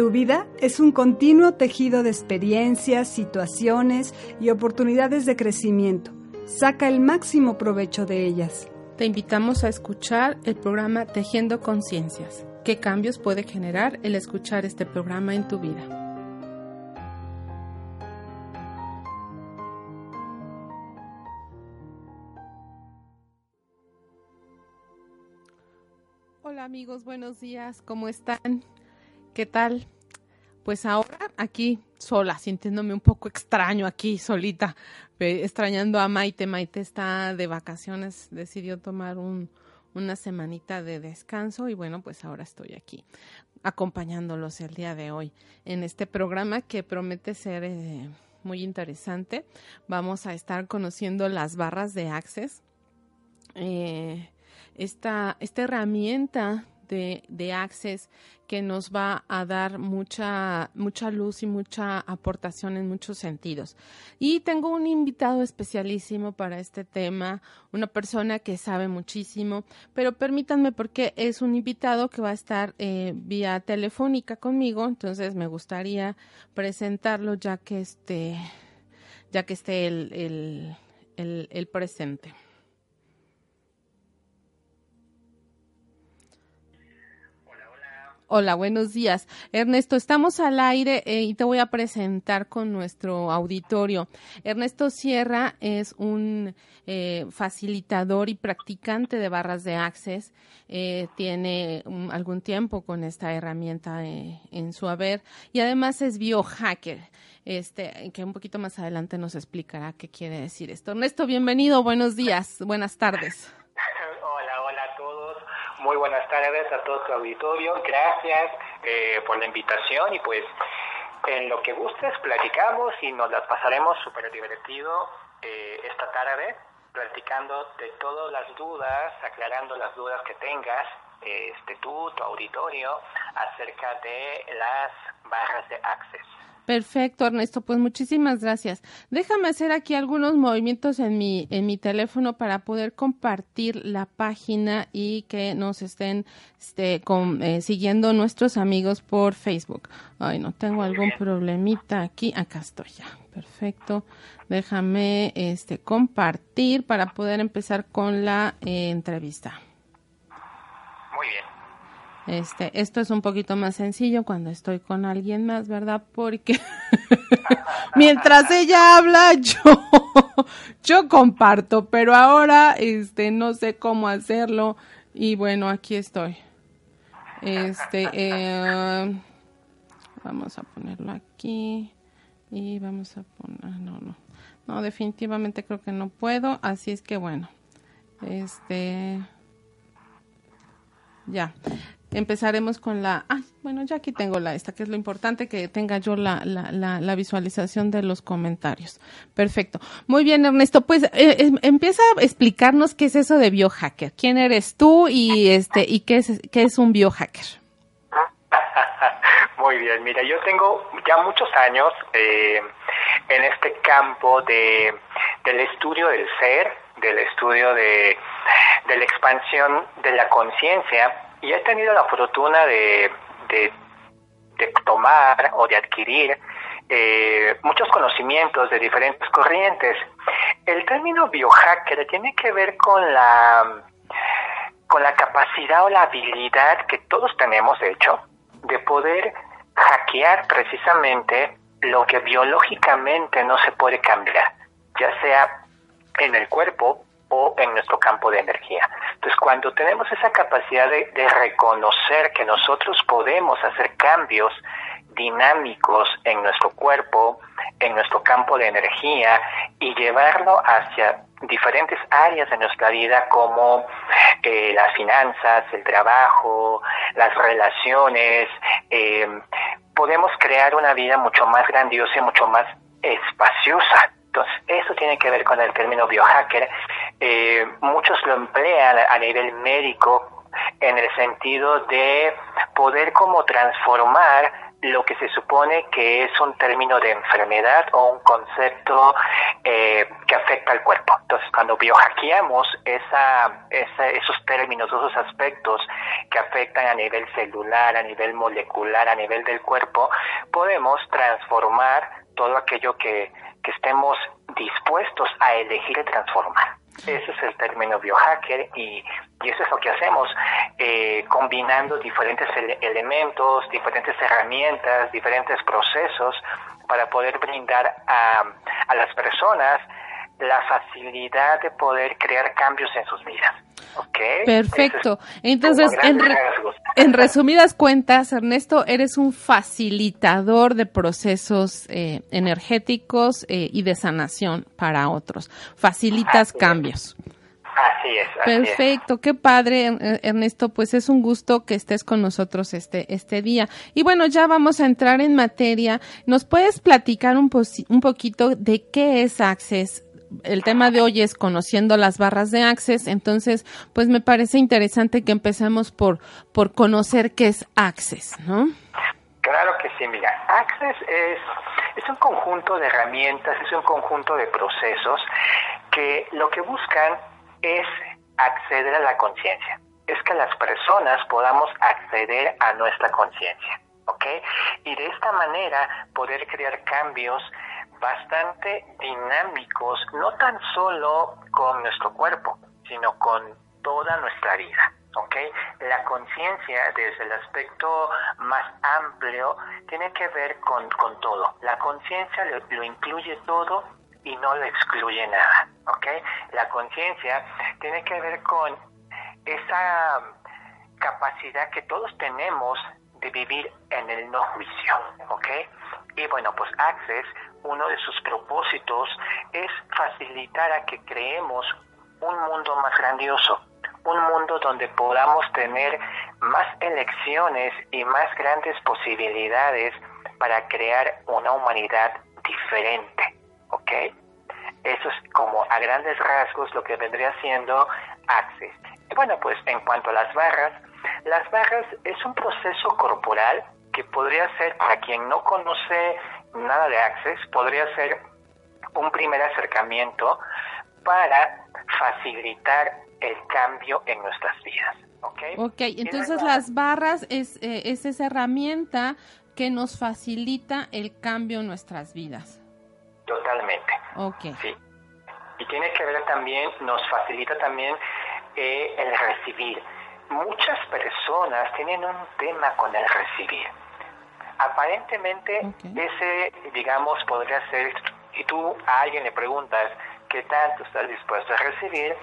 Tu vida es un continuo tejido de experiencias, situaciones y oportunidades de crecimiento. Saca el máximo provecho de ellas. Te invitamos a escuchar el programa Tejiendo Conciencias. ¿Qué cambios puede generar el escuchar este programa en tu vida? Hola amigos, buenos días, ¿cómo están? ¿Qué tal? Pues ahora aquí sola, sintiéndome un poco extraño aquí, solita, extrañando a Maite. Maite está de vacaciones, decidió tomar un, una semanita de descanso y bueno, pues ahora estoy aquí acompañándolos el día de hoy en este programa que promete ser eh, muy interesante. Vamos a estar conociendo las barras de Access. Eh, esta, esta herramienta de, de, Access que nos va a dar mucha, mucha luz y mucha aportación en muchos sentidos. Y tengo un invitado especialísimo para este tema, una persona que sabe muchísimo, pero permítanme porque es un invitado que va a estar eh, vía telefónica conmigo, entonces me gustaría presentarlo ya que esté, ya que esté el, el, el, el presente. Hola, buenos días. Ernesto, estamos al aire eh, y te voy a presentar con nuestro auditorio. Ernesto Sierra es un eh, facilitador y practicante de barras de Access. Eh, tiene um, algún tiempo con esta herramienta en su haber y además es biohacker. Este, que un poquito más adelante nos explicará qué quiere decir esto. Ernesto, bienvenido, buenos días, buenas tardes. Muy buenas tardes a todo tu auditorio. Gracias eh, por la invitación y pues en lo que gustes platicamos y nos las pasaremos súper divertido eh, esta tarde platicando de todas las dudas, aclarando las dudas que tengas, este, tú, tu auditorio, acerca de las barras de access. Perfecto, Ernesto. Pues muchísimas gracias. Déjame hacer aquí algunos movimientos en mi, en mi teléfono para poder compartir la página y que nos estén este, eh, siguiendo nuestros amigos por Facebook. Ay, no tengo algún problemita aquí. Acá estoy ya. Perfecto. Déjame este, compartir para poder empezar con la eh, entrevista. Este, esto es un poquito más sencillo cuando estoy con alguien más, ¿verdad? Porque mientras ella habla, yo, yo comparto, pero ahora, este, no sé cómo hacerlo y bueno, aquí estoy. Este, eh, vamos a ponerlo aquí y vamos a poner, no, no, no, definitivamente creo que no puedo, así es que bueno, este, ya empezaremos con la, ah, bueno, ya aquí tengo la esta, que es lo importante, que tenga yo la, la, la, visualización de los comentarios. Perfecto. Muy bien, Ernesto, pues eh, empieza a explicarnos qué es eso de biohacker. ¿Quién eres tú y este y qué es, qué es un biohacker? Muy bien, mira, yo tengo ya muchos años eh, en este campo de, del estudio del ser, del estudio de, de la expansión de la conciencia y he tenido la fortuna de, de, tomar o de adquirir eh, muchos conocimientos de diferentes corrientes. El término biohacker tiene que ver con la, con la capacidad o la habilidad que todos tenemos, de hecho, de poder hackear precisamente lo que biológicamente no se puede cambiar, ya sea en el cuerpo o en nuestro campo de energía. Entonces, cuando tenemos esa capacidad de, reconocer que nosotros podemos hacer cambios dinámicos en nuestro cuerpo, en nuestro campo de energía y llevarlo hacia diferentes áreas de nuestra vida como eh, las finanzas, el trabajo, las relaciones, eh, podemos crear una vida mucho más grandiosa y mucho más espaciosa. Entonces, eso tiene que ver con el término biohacker. Eh, muchos lo emplean a nivel médico en el sentido de poder como transformar lo que se supone que es un término de enfermedad o un concepto eh, que afecta al cuerpo. Entonces, cuando biohackeamos esa, esos términos, esos aspectos que afectan a nivel celular, a nivel molecular, a nivel del cuerpo, podemos transformar todo aquello que, que estemos dispuestos a elegir transformar. Ese es el término biohacker y, y eso es lo que hacemos, eh, combinando diferentes elementos, diferentes herramientas, diferentes procesos para poder brindar a, a las personas la facilidad de poder crear cambios en sus vidas. Perfecto. Entonces, en, resumidas cuentas, Ernesto, eres un facilitador de procesos eh, energéticos eh, y de sanación para otros. Facilitas cambios. Así es. Perfecto, qué padre, Ernesto. Pues es un gusto que estés con nosotros este, este día. Y bueno, ya vamos a entrar en materia. ¿Nos puedes platicar un, un poquito de qué es Access? El tema de hoy es conociendo las barras de Access, entonces pues me parece interesante que empecemos por, por conocer qué es Access, ¿no? Claro que sí, mira, Access es, es un conjunto de herramientas, es un conjunto de procesos que lo que buscan es acceder a la conciencia, es que las personas podamos acceder a nuestra conciencia, ¿ok? Y de esta manera poder crear cambios bastante dinámicos, no tan solo con nuestro cuerpo, sino con toda nuestra vida. ¿ok? La conciencia, desde el aspecto más amplio, tiene que ver con, con todo. La conciencia lo, incluye todo y no lo excluye nada. ¿ok? La conciencia tiene que ver con esa capacidad que todos tenemos de vivir en el no juicio. ¿ok? Y bueno, pues Access uno de sus propósitos es facilitar a que creemos un mundo más grandioso, un mundo donde podamos tener más elecciones y más grandes posibilidades para crear una humanidad diferente, ¿ok? Eso es como a grandes rasgos lo que vendría siendo. Y bueno, pues en cuanto a las barras, las barras es un proceso corporal que podría ser, para quien no conoce nada de Access podría ser un primer acercamiento para facilitar el cambio en nuestras vidas. ¿Ok? Ok, entonces las barras es, eh, es esa herramienta que nos facilita el cambio en nuestras vidas. Totalmente. Ok. Sí. Y tiene que ver también, nos facilita también eh, el recibir. Muchas personas tienen un tema con el recibir Aparentemente ese, digamos, podría ser, si tú a alguien le preguntas qué tanto estás dispuesto a recibir,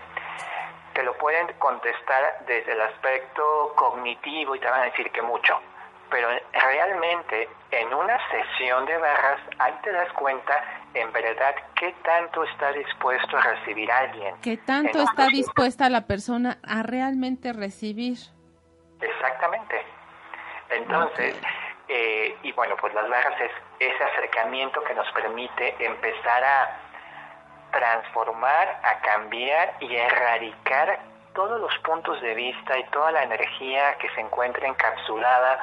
te lo pueden contestar desde el aspecto cognitivo y te van a decir que mucho. Pero realmente en una sesión de barras, ahí te das cuenta en verdad qué tanto está dispuesto a recibir alguien. ¿Qué tanto está dispuesta la persona a realmente recibir? Exactamente. Entonces, eh, y bueno, pues las barras es ese acercamiento que nos permite empezar a transformar, a cambiar y a erradicar todos los puntos de vista y toda la energía que se encuentra encapsulada,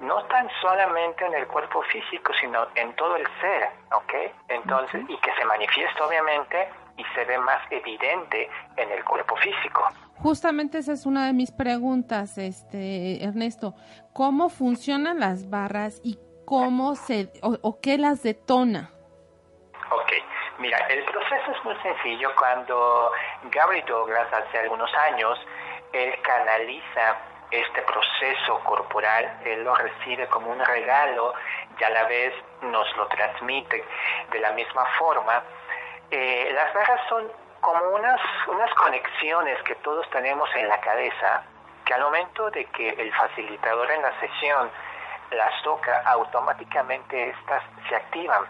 no tan solamente en el cuerpo físico, sino en todo el ser, ¿ok? Entonces, y que se manifiesta obviamente y se ve más evidente en el cuerpo físico. Justamente esa es una de mis preguntas, este Ernesto. ¿Cómo funcionan las barras y cómo se o, qué las detona? Ok, mira, el proceso es muy sencillo. Cuando Gary Douglas hace algunos años, él canaliza este proceso corporal, él lo recibe como un regalo y a la vez nos lo transmite de la misma forma. Eh, las barras son como unas, unas conexiones que todos tenemos en la cabeza, al momento de que el facilitador en la sesión las toca, automáticamente estas se activan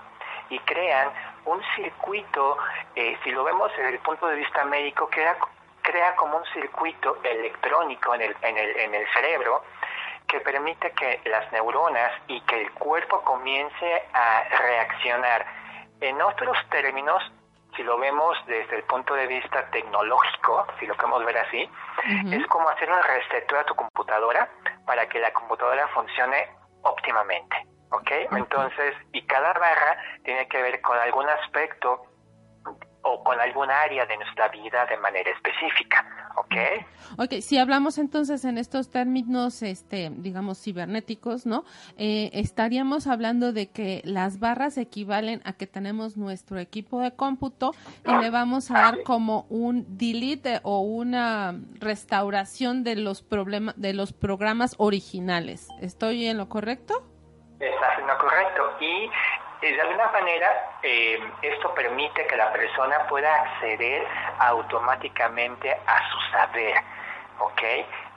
y crean un circuito, eh, si lo vemos desde el punto de vista médico, crea, crea como un circuito electrónico en el, en el, en el cerebro que permite que las neuronas y que el cuerpo comience a reaccionar. En otros términos, si lo vemos desde el punto de vista tecnológico, si lo queremos ver así, es como hacer un reseteo a tu computadora para que la computadora funcione óptimamente. ¿Ok? Entonces, y cada barra tiene que ver con algún aspecto o con algún área de nuestra vida de manera específica, ¿ok? Ok, si hablamos entonces en estos términos, este, digamos, cibernéticos, ¿no? Eh, estaríamos hablando de que las barras equivalen a que tenemos nuestro equipo de cómputo y le vamos a dar como un delete o una restauración de los problemas, de los programas originales. ¿Estoy en lo correcto? Estás en lo correcto. Y de alguna manera, eh, esto permite que la persona pueda acceder automáticamente a su saber, ¿ok?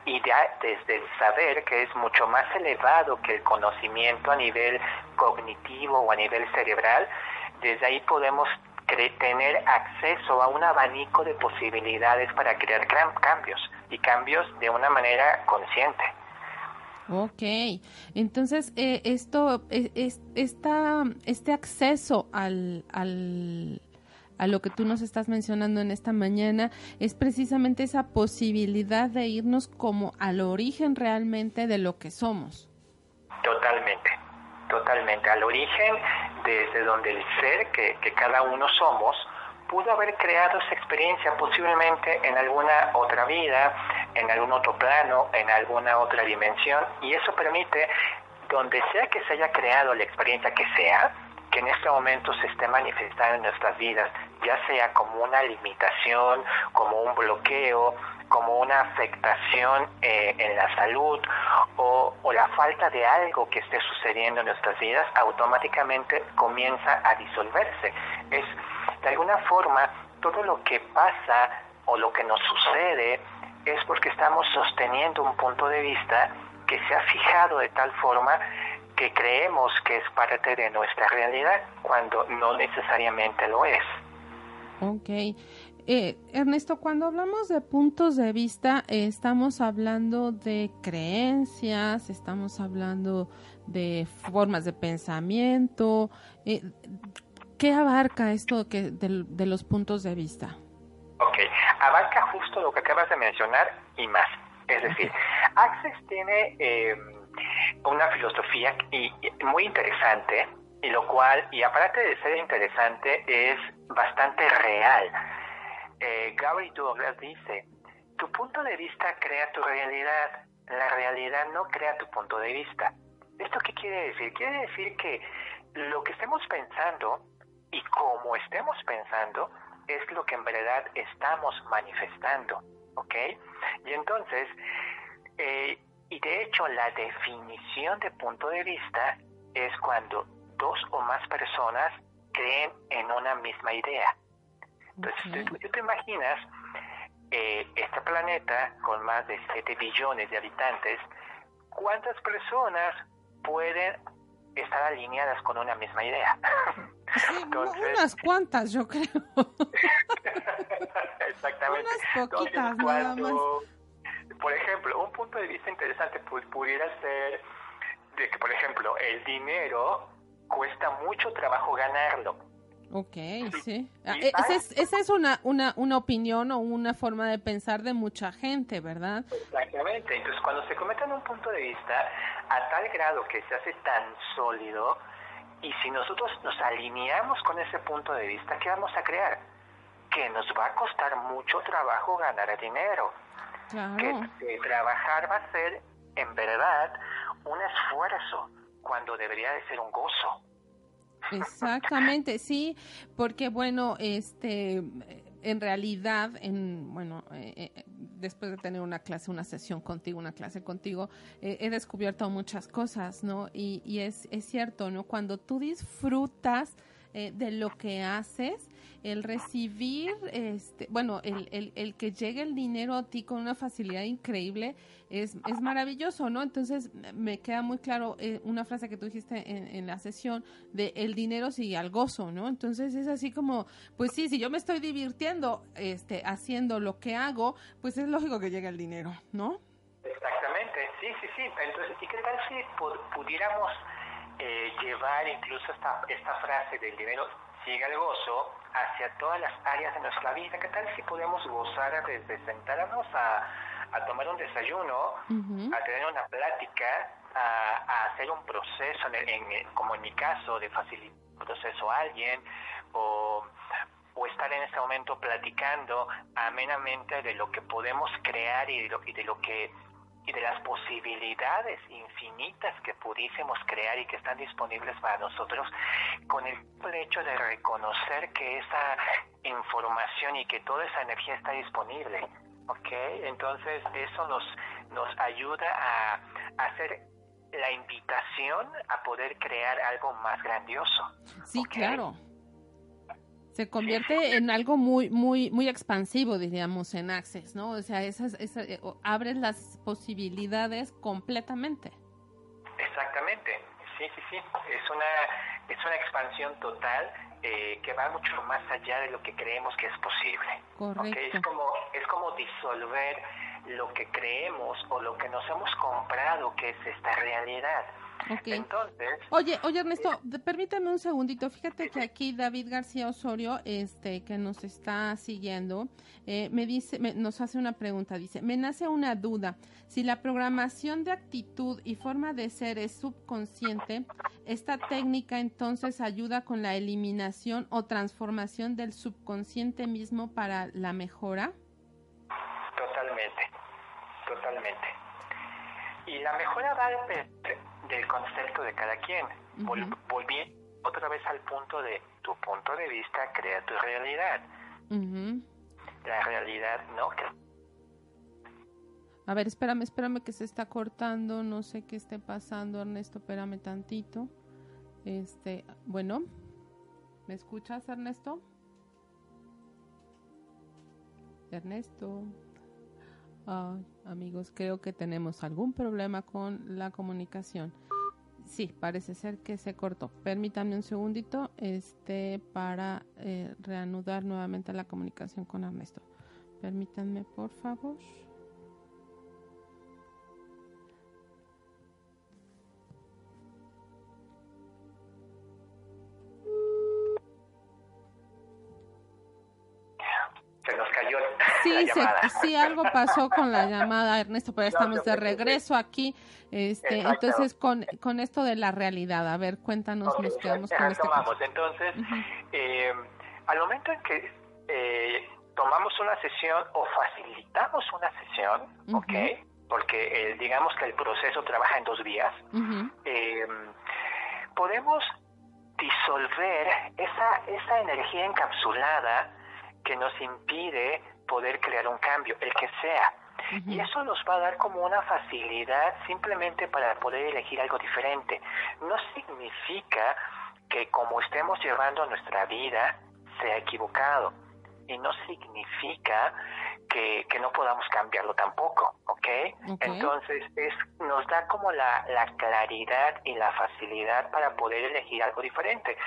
Y ya desde el saber, que es mucho más elevado que el conocimiento a nivel cognitivo o a nivel cerebral, desde ahí podemos tener acceso a un abanico de posibilidades para crear cambios y cambios de una manera consciente. Ok, entonces eh, esto, e, es, esta, este acceso al, al, a lo que tú nos estás mencionando en esta mañana es precisamente esa posibilidad de irnos como al origen realmente de lo que somos. Totalmente, totalmente, al origen desde donde el ser que, que cada uno somos pudo haber creado esa experiencia posiblemente en alguna otra vida, en algún otro plano, en alguna otra dimensión, y eso permite, donde sea que se haya creado la experiencia que sea, que en este momento se esté manifestando en nuestras vidas, ya sea como una limitación, como un bloqueo, como una afectación eh, en la salud o, o, la falta de algo que esté sucediendo en nuestras vidas, automáticamente comienza a disolverse. Es de alguna forma, todo lo que pasa o lo que nos sucede es porque estamos sosteniendo un punto de vista que se ha fijado de tal forma que creemos que es parte de nuestra realidad cuando no necesariamente lo es. Ok. Eh, Ernesto, cuando hablamos de puntos de vista, estamos hablando de creencias, estamos hablando de formas de pensamiento. Eh, ¿Qué abarca esto que, de, de, los puntos de vista? Ok, abarca justo lo que acabas de mencionar y más. Es decir, Access tiene eh, una filosofía y, y muy interesante, y lo cual, y aparte de ser interesante, es bastante real. Eh, Gary Douglas dice, tu punto de vista crea tu realidad, la realidad no crea tu punto de vista. ¿Esto qué quiere decir? Quiere decir que lo que estemos pensando y como estemos pensando es lo que en verdad estamos manifestando, ¿ok? Y entonces, eh, y de hecho la definición de punto de vista es cuando dos o más personas creen en una misma idea. Entonces, okay. tú, tú, te imaginas eh, este planeta con más de 7 billones de habitantes, ¿cuántas personas pueden estar alineadas con una misma idea? Sí, Entonces, unas cuantas, yo creo. Exactamente. Unas poquitas, Entonces, nada más. Por ejemplo, un punto de vista interesante pudiera ser de que, por ejemplo, el dinero cuesta mucho trabajo ganarlo. Ok, sí. Ah, esa es, esa es una, una, una opinión o una forma de pensar de mucha gente, ¿verdad? Exactamente. Entonces, cuando se cometen un punto de vista a tal grado que se hace tan sólido, y si nosotros nos alineamos con ese punto de vista, ¿qué vamos a crear? Que nos va a costar mucho trabajo ganar dinero. Claro. Que, que trabajar va a ser, en verdad, un esfuerzo cuando debería de ser un gozo. Exactamente, sí, porque bueno, este, en realidad, en bueno, eh, eh, después de tener una clase, una sesión contigo, una clase contigo, eh, he descubierto muchas cosas, ¿no? Y, y es, es cierto, ¿no? Cuando tú disfrutas eh, de lo que haces, el recibir, este, bueno, el, el, que llegue el dinero a ti con una facilidad increíble es, es maravilloso, ¿no? Entonces me queda muy claro eh, una frase que tú dijiste en, en, la sesión de el dinero sigue al gozo, ¿no? Entonces es así como, pues sí, si yo me estoy divirtiendo este, haciendo lo que hago, pues es lógico que llegue el dinero, ¿no? Exactamente, sí, sí, sí. Entonces, ¿y qué tal si pudiéramos eh, llevar incluso esta, esta frase del dinero sigue el gozo hacia todas las áreas de nuestra vida. ¿Qué tal si podemos gozar desde sentarnos a, a tomar un desayuno, a tener una plática, a, hacer un proceso, en, como en mi caso, de facilitar un proceso a alguien, o, o estar en ese momento platicando amenamente de lo que podemos crear y de lo, y de lo que y de las posibilidades infinitas que pudiésemos crear y que están disponibles para nosotros, con el hecho de reconocer que esa información y que toda esa energía está disponible. ¿Ok? Entonces eso nos, nos ayuda a, a hacer la invitación a poder crear algo más grandioso. Sí, claro se convierte en algo muy muy muy expansivo diríamos en Access no o sea esas, esas eh, abres las posibilidades completamente. Exactamente. Sí sí sí. Es una es una expansión total eh, que va mucho más allá de lo que creemos que es posible. Correcto es como es como disolver lo que creemos o lo que nos hemos comprado que es esta realidad entonces. Oye, oye Ernesto, permítame un segundito. Fíjate que aquí David García Osorio, este, que nos está siguiendo, eh, me dice, nos hace una pregunta. Dice, me nace una duda. Si la programación de actitud y forma de ser es subconsciente, esta técnica entonces ayuda con la eliminación o transformación del subconsciente mismo para la mejora. Totalmente, totalmente. Y la mejora va a depender del concepto de cada quien. volví otra vez al punto de tu punto de vista crea tu realidad. La realidad no. A ver, espérame, espérame que se está cortando, no sé qué esté pasando, Ernesto, espérame tantito. Este, bueno, ¿me escuchas, Ernesto? Ernesto amigos, creo que tenemos algún problema con la comunicación. Sí, parece ser que se cortó. Permítanme un segundito este, para eh, reanudar nuevamente la comunicación con Ernesto. Permítanme, por favor. Sí, sí, algo pasó con la llamada, Ernesto, pero estamos de regreso aquí. Este, entonces, con, con esto de la realidad, a ver, cuéntanos, nos quedamos con este Entonces, eh, al momento en que eh, tomamos una sesión o facilitamos una sesión, ¿ok? Porque eh, digamos que el proceso trabaja en dos vías, podemos disolver esa, esa energía encapsulada que nos impide poder crear un cambio, el que sea. Y eso nos va a dar como una facilidad simplemente para poder elegir algo diferente. No significa que como estemos llevando nuestra vida sea equivocado. Y no significa que, que no podamos cambiarlo tampoco, ¿ok? Entonces es, nos da como la, la claridad y la facilidad para poder elegir algo diferente.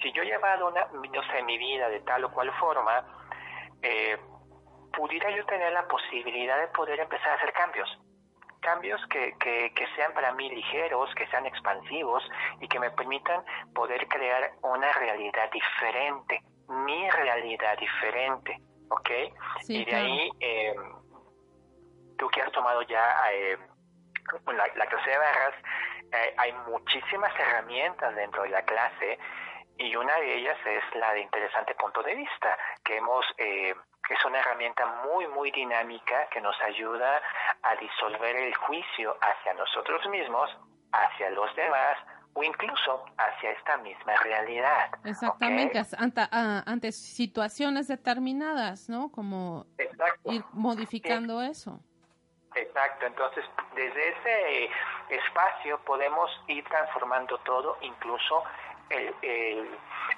Si yo he llevado una, no sé, mi vida de tal o cual forma, eh, pudiera yo tener la posibilidad de poder empezar a hacer cambios. Cambios que, que, que, sean para mí ligeros, que sean expansivos y que me permitan poder crear una realidad diferente, mi realidad diferente, ¿ok? y de ahí, eh, tú que has tomado ya eh, la, la, clase de barras, eh, hay muchísimas herramientas dentro de la clase y una de ellas es la de interesante punto de vista, que hemos eh, es una herramienta muy, muy dinámica que nos ayuda a disolver el juicio hacia nosotros mismos, hacia los demás o incluso hacia esta misma realidad. Exactamente, ante, situaciones determinadas, ¿no? Como ir modificando eso. Exacto, entonces desde ese espacio podemos ir transformando todo, incluso el,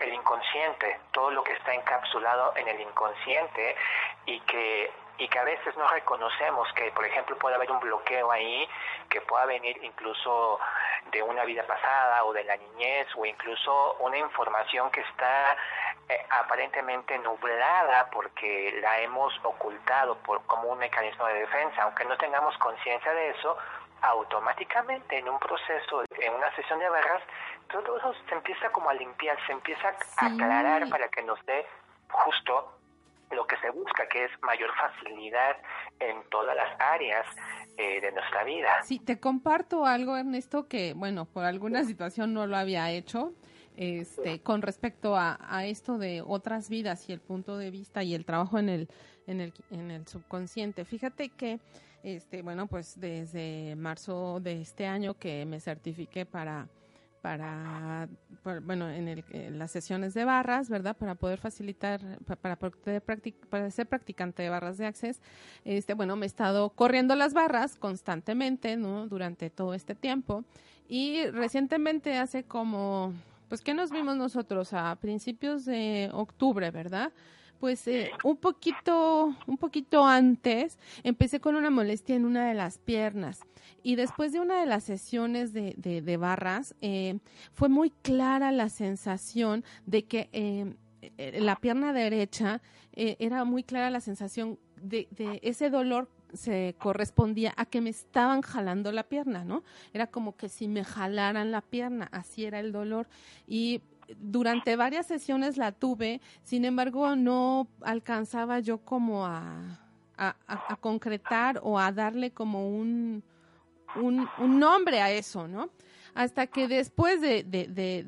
el, inconsciente, todo lo que está encapsulado en el inconsciente y que y que a veces no reconocemos que, por ejemplo, puede haber un bloqueo ahí que pueda venir incluso de una vida pasada o de la niñez o incluso una información que está eh, aparentemente nublada porque la hemos ocultado por como un mecanismo de defensa, aunque no tengamos conciencia de eso, automáticamente en un proceso, en una sesión de barras, todo eso se empieza como a limpiar, se empieza a aclarar para que nos dé justo lo que se busca, que es mayor facilidad en todas las áreas eh, de nuestra vida. Sí, te comparto algo, Ernesto, que, bueno, por alguna situación no lo había hecho. Este, con respecto a, a, esto de otras vidas y el punto de vista y el trabajo en el, en el, en el subconsciente. Fíjate que, este, bueno, pues desde marzo de este año que me certifiqué para para, bueno, en, las sesiones de barras, ¿verdad? Para poder facilitar, para, poder para ser practicante de barras de Access, este, bueno, me he estado corriendo las barras constantemente, ¿no? Durante todo este tiempo. Y recientemente, hace como, pues, ¿qué nos vimos nosotros? A principios de octubre, ¿verdad? Pues eh, un poquito, un poquito antes, empecé con una molestia en una de las piernas. Y después de una de las sesiones de, de, barras, eh, fue muy clara la sensación de que eh, la pierna derecha era muy clara la sensación de, de ese dolor se correspondía a que me estaban jalando la pierna, ¿no? Era como que si me jalaran la pierna, así era el dolor. Y durante varias sesiones la tuve, sin embargo no alcanzaba yo como a, a, concretar o a darle como un, un, un, nombre a eso, ¿no? Hasta que después de, de, de,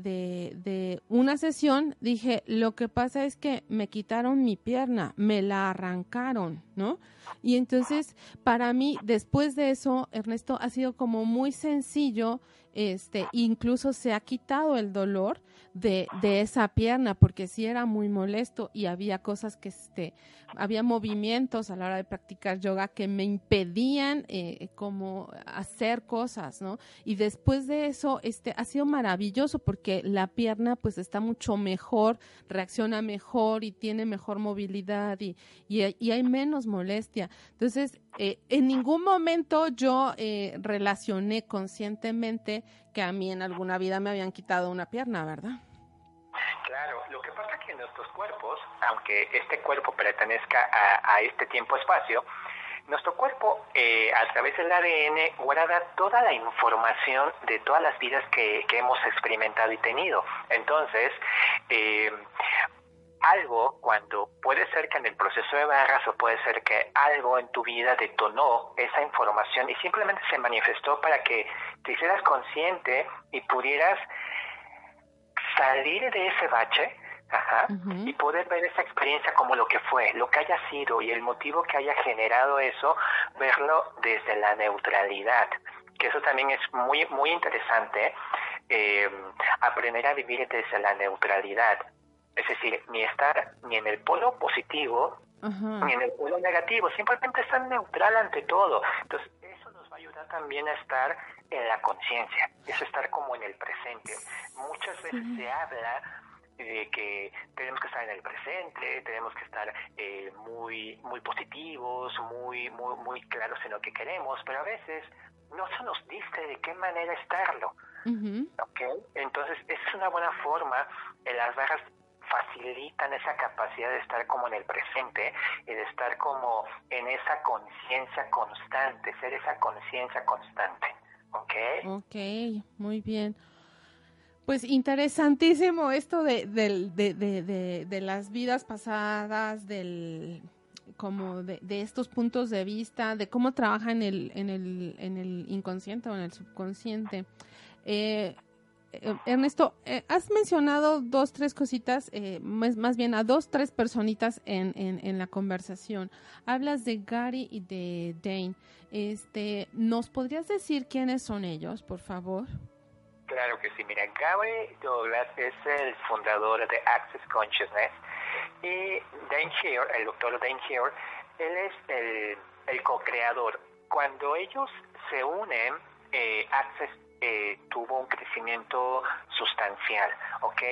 de, una sesión dije, lo que pasa es que me quitaron mi pierna, me la arrancaron, ¿no? Y entonces, para mí, después de eso, Ernesto, ha sido como muy sencillo, este, incluso se ha quitado el dolor de, de esa pierna, porque sí era muy molesto y había cosas que, este, había movimientos a la hora de practicar yoga que me impedían eh, como hacer cosas, ¿no? Y después de eso, este, ha sido maravilloso porque la pierna pues está mucho mejor, reacciona mejor y tiene mejor movilidad y, y, hay menos molestia. Entonces, eh, en ningún momento yo eh, relacioné conscientemente que a mí en alguna vida me habían quitado una pierna, ¿verdad? Claro, lo que pasa es que nuestros cuerpos, aunque este cuerpo pertenezca a, este tiempo-espacio, nuestro cuerpo, eh, a través del ADN, guarda toda la información de todas las vidas que, hemos experimentado y tenido. Entonces, eh, algo cuando puede ser que en el proceso de barras o puede ser que algo en tu vida detonó esa información y simplemente se manifestó para que te hicieras consciente y pudieras salir de ese bache ajá, y poder ver esa experiencia como lo que fue, lo que haya sido y el motivo que haya generado eso, verlo desde la neutralidad, que eso también es muy, muy interesante, eh, aprender a vivir desde la neutralidad, es decir, ni estar ni en el polo positivo ni en el polo negativo, simplemente estar neutral ante todo. Entonces, eso nos va a ayudar también a estar en la conciencia, es estar como en el presente. Muchas veces se habla de que tenemos que estar en el presente, tenemos que estar eh, muy muy positivos, muy muy muy claros en lo que queremos, pero a veces no se nos dice de qué manera estarlo. Entonces, esa es una buena forma en las barras facilitan esa capacidad de estar como en el presente y de estar como en esa conciencia constante, ser esa conciencia constante. ¿Ok? Ok, muy bien. Pues interesantísimo esto de, de, de, las vidas pasadas, del como de, estos puntos de vista, de cómo trabaja en el, en el, en el inconsciente o en el subconsciente. Eh, eh, Ernesto, eh, has mencionado dos, tres cositas, eh, más, bien a dos, tres personitas en, en, la conversación. Hablas de Gary y de Dane. Este, ¿Nos podrías decir quiénes son ellos, por favor? Claro que sí. Mira, Gary Douglas es el fundador de Access Consciousness y Dane Here, el doctor Dane Here, él es el, el co-creador. Cuando ellos se unen, Access eh, tuvo un crecimiento sustancial, ¿ok?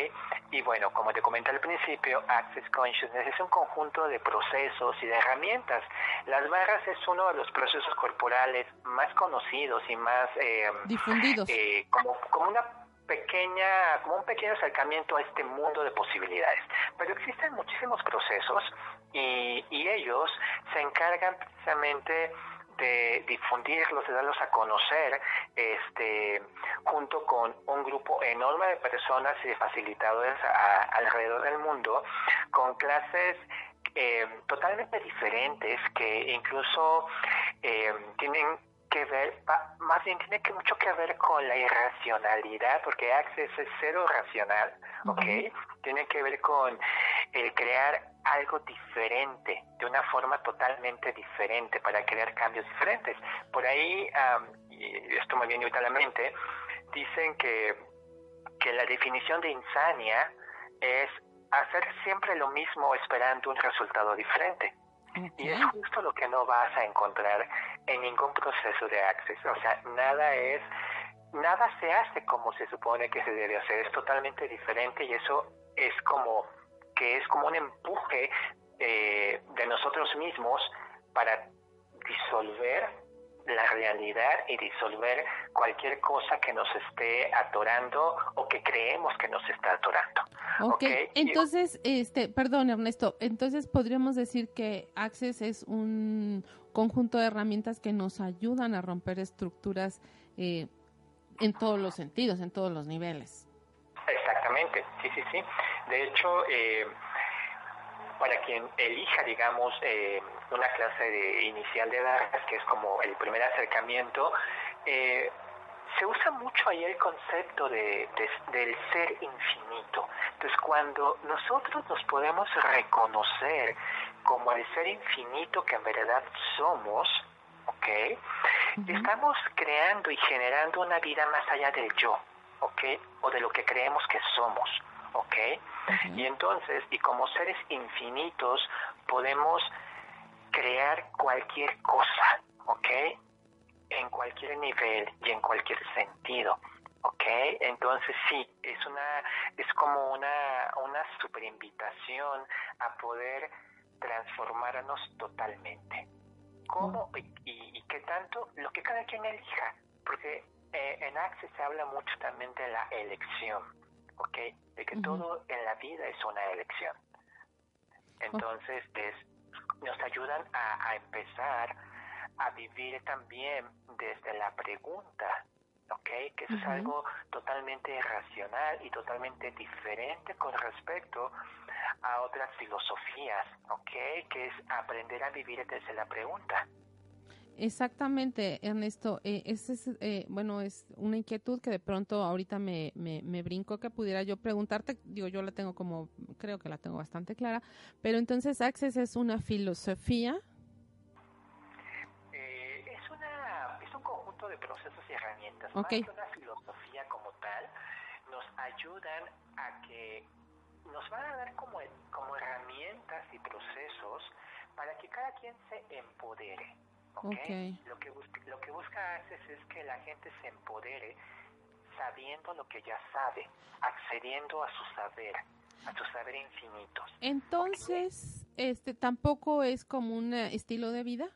Y bueno, como te comenté al principio, Access Consciousness es un conjunto de procesos y de herramientas. Las barras es uno de los procesos corporales más conocidos y más... Eh, difundidos. Eh, como, como una pequeña, como un pequeño acercamiento a este mundo de posibilidades. Pero existen muchísimos procesos y, y ellos se encargan precisamente de difundirlos, de darlos a conocer, este, junto con un grupo enorme de personas y de facilitadores alrededor del mundo, con clases eh, totalmente diferentes que incluso eh, tienen que ver, más bien tiene que mucho que ver con la irracionalidad, porque Access es cero racional, ¿ok? Tiene que ver con el crear algo diferente, de una forma totalmente diferente, para crear cambios diferentes. Por ahí, y esto me viene ahorita a la mente, dicen que, que la definición de insania es hacer siempre lo mismo esperando un resultado diferente. Y es justo lo que no vas a encontrar en ningún proceso de acceso. O sea, nada es, nada se hace como se supone que se debe hacer. Es totalmente diferente y eso es como que es como un empuje eh, de nosotros mismos para disolver la realidad y disolver cualquier cosa que nos esté atorando o que creemos que nos está atorando. Ok, entonces, este, perdón Ernesto, entonces podríamos decir que Access es un conjunto de herramientas que nos ayudan a romper estructuras eh, en todos los sentidos, en todos los niveles. Exactamente, sí, sí, sí. De hecho, eh, para quien elija, digamos, eh, una clase de inicial de Darras, que es como el primer acercamiento, eh, se usa mucho ahí el concepto de, del ser infinito. Entonces, cuando nosotros nos podemos reconocer como el ser infinito que en verdad somos, ¿ok? Estamos creando y generando una vida más allá del yo, ¿ok? O de lo que creemos que somos. ¿Ok? Y entonces, y como seres infinitos, podemos crear cualquier cosa, ¿ok? En cualquier nivel y en cualquier sentido. ¿ok? Entonces sí, es una, es como una, una super invitación a poder transformarnos totalmente. ¿Cómo y, y, qué tanto? Lo que cada quien elija, porque eh, en Access se habla mucho también de la elección, ¿ok? De que todo en la vida es una elección. Entonces, es, nos ayudan a, empezar a vivir también desde la pregunta, ¿ok? Que eso es algo totalmente racional y totalmente diferente con respecto a otras filosofías, ¿ok? Que es aprender a vivir desde la pregunta. Exactamente, Ernesto. Eh, es, eh, bueno, es una inquietud que de pronto ahorita me, me, me brincó que pudiera yo preguntarte. Digo, yo la tengo como, creo que la tengo bastante clara. Pero entonces, Access es una filosofía. Eh, es, una, es un conjunto de procesos y herramientas. Más que una filosofía como tal, nos ayudan a que nos van a dar como, como herramientas y procesos para que cada quien se empodere. ¿Okay? Lo, que busca, lo que busca haces es que la gente se empodere sabiendo lo que ya sabe, accediendo a su saber, a su saber infinito. Entonces, este tampoco es como un eh, estilo de vida.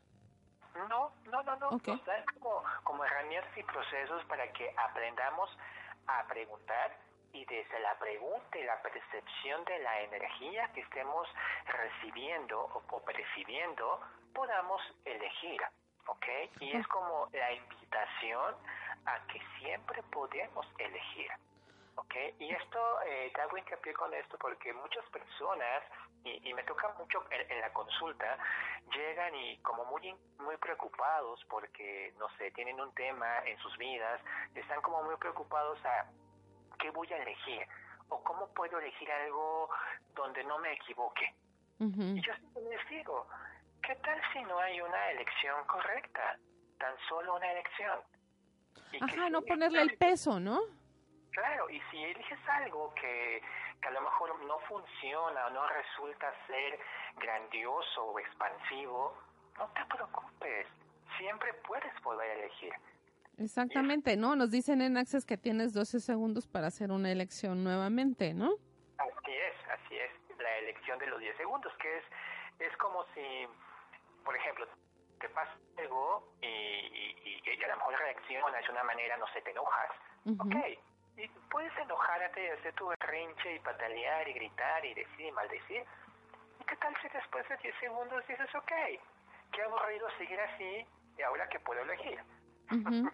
No, no, no, no. Okay. Nos como, como herramientas y procesos para que aprendamos a preguntar y desde la pregunta y la percepción de la energía que estemos recibiendo o, percibiendo, podamos elegir, ¿ok? Y es como la invitación a que siempre podemos elegir. ¿ok? Y esto, eh, te hago hincapié con esto porque muchas personas, y, me toca mucho en, la consulta, llegan y como muy, muy preocupados porque, no sé, tienen un tema en sus vidas, están como muy preocupados a qué voy a elegir o cómo puedo elegir algo donde no me equivoque. Y yo siempre les digo, ¿qué tal si no hay una elección correcta? Tan solo una elección. Ajá, no ponerle el peso, ¿no? Claro, y si eliges algo que, que a lo mejor no funciona o no resulta ser grandioso o expansivo, no te preocupes, siempre puedes volver a elegir. Exactamente, ¿no? Nos dicen en Access que tienes 12 segundos para hacer una elección nuevamente, ¿no? Así es, así es, la elección de los 10 segundos, que es, es como si, por ejemplo, te pasa algo y, y, y, a lo mejor reaccionas de una manera, no sé, te enojas, ok, y puedes enojarte, hacer tu berrinche y patalear y gritar y decir y maldecir, ¿y qué tal si después de 10 segundos dices, ok, qué aburrido seguir así y ahora que puedo elegir?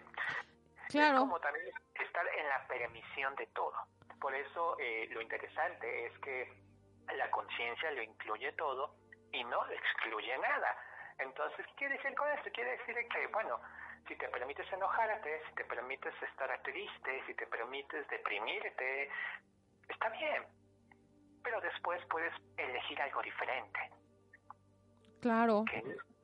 Claro. Es como también estar en la permisión de todo. Por eso eh, lo interesante es que la conciencia lo incluye todo y no excluye nada. Entonces, ¿qué quiere decir con esto? Quiere decir que, bueno, si te permites enojarte, si te permites estar triste, si te permites deprimirte, está bien. Pero después puedes elegir algo diferente. Claro.